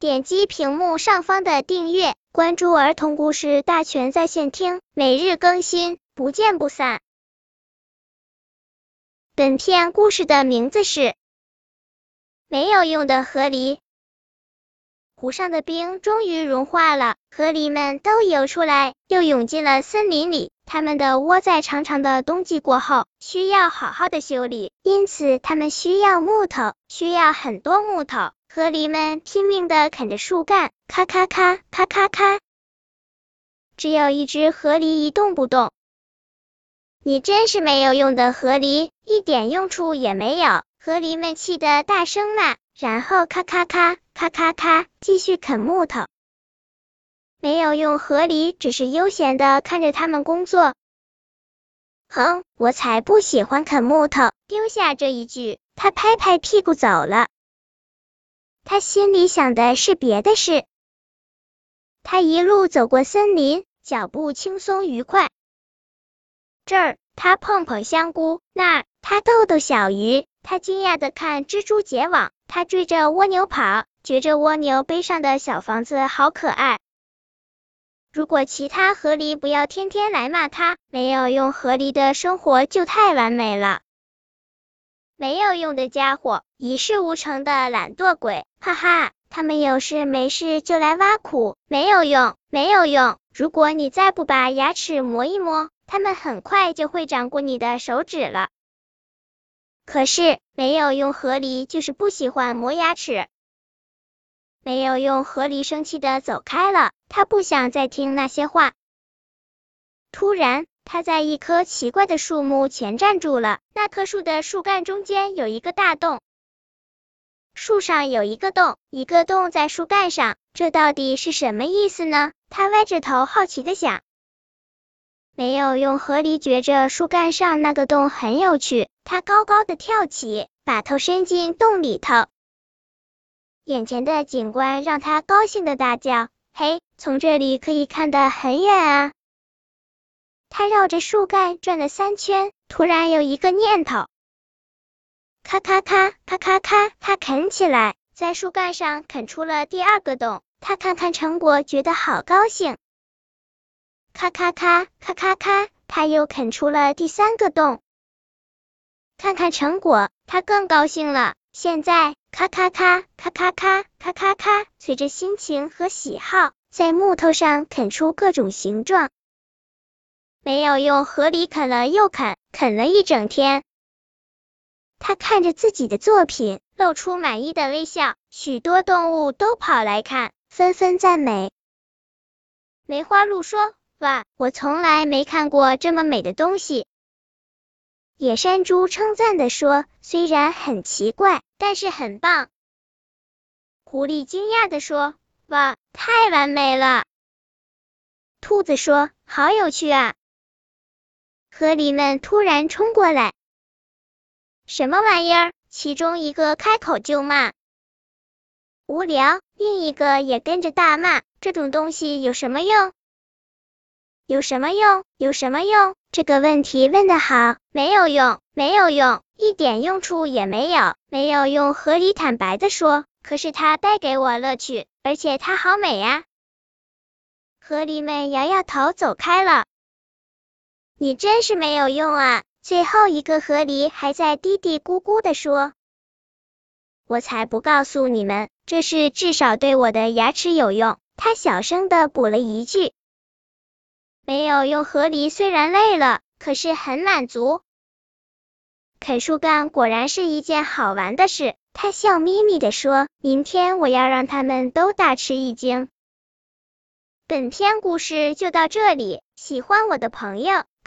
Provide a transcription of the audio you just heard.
点击屏幕上方的订阅，关注儿童故事大全在线听，每日更新，不见不散。本片故事的名字是《没有用的河狸》。湖上的冰终于融化了，河狸们都游出来，又涌进了森林里。它们的窝在长长的冬季过后，需要好好的修理，因此它们需要木头，需要很多木头。河狸们拼命的啃着树干，咔咔咔，咔咔咔。只有一只河狸一动不动。你真是没有用的河狸，一点用处也没有。河狸们气得大声骂。然后咔咔咔咔咔咔继续啃木头，没有用。河狸只是悠闲的看着他们工作。哼，我才不喜欢啃木头。丢下这一句，他拍拍屁股走了。他心里想的是别的事。他一路走过森林，脚步轻松愉快。这儿他碰碰香菇，那儿他逗逗小鱼，他惊讶的看蜘蛛结网。他追着蜗牛跑，觉着蜗牛背上的小房子好可爱。如果其他河狸不要天天来骂他，没有用河狸的生活就太完美了。没有用的家伙，一事无成的懒惰鬼，哈哈！他们有事没事就来挖苦，没有用，没有用。如果你再不把牙齿磨一磨，他们很快就会长过你的手指了。可是没有用，河狸就是不喜欢磨牙齿。没有用，河狸生气的走开了，他不想再听那些话。突然，他在一棵奇怪的树木前站住了，那棵树的树干中间有一个大洞，树上有一个洞，一个洞在树干上，这到底是什么意思呢？他歪着头好奇的想。没有用，河狸觉着树干上那个洞很有趣，他高高的跳起，把头伸进洞里头。眼前的景观让他高兴的大叫：“嘿，从这里可以看得很远啊！”他绕着树干转了三圈，突然有一个念头，咔咔咔，咔咔咔，他啃起来，在树干上啃出了第二个洞。他看看成果，觉得好高兴。咔咔咔咔咔咔，他又啃出了第三个洞。看看成果，他更高兴了。现在，咔咔咔咔咔咔咔咔咔，随着心情和喜好，在木头上啃出各种形状。没有用，河狸啃了又啃，啃了一整天。他看着自己的作品，露出满意的微笑。许多动物都跑来看，纷纷赞美。梅花鹿说。哇，我从来没看过这么美的东西。野山猪称赞的说：“虽然很奇怪，但是很棒。”狐狸惊讶的说：“哇，太完美了！”兔子说：“好有趣啊！”河狸们突然冲过来：“什么玩意儿？”其中一个开口就骂：“无聊！”另一个也跟着大骂：“这种东西有什么用？”有什么用？有什么用？这个问题问的好，没有用，没有用，一点用处也没有，没有用。河狸坦白的说，可是它带给我乐趣，而且它好美呀。河狸们摇摇头走开了。你真是没有用啊！最后一个河狸还在嘀嘀咕咕的说。我才不告诉你们，这是至少对我的牙齿有用。他小声的补了一句。没有用，河狸虽然累了，可是很满足。啃树干果然是一件好玩的事，他笑眯眯的说：“明天我要让他们都大吃一惊。”本篇故事就到这里，喜欢我的朋友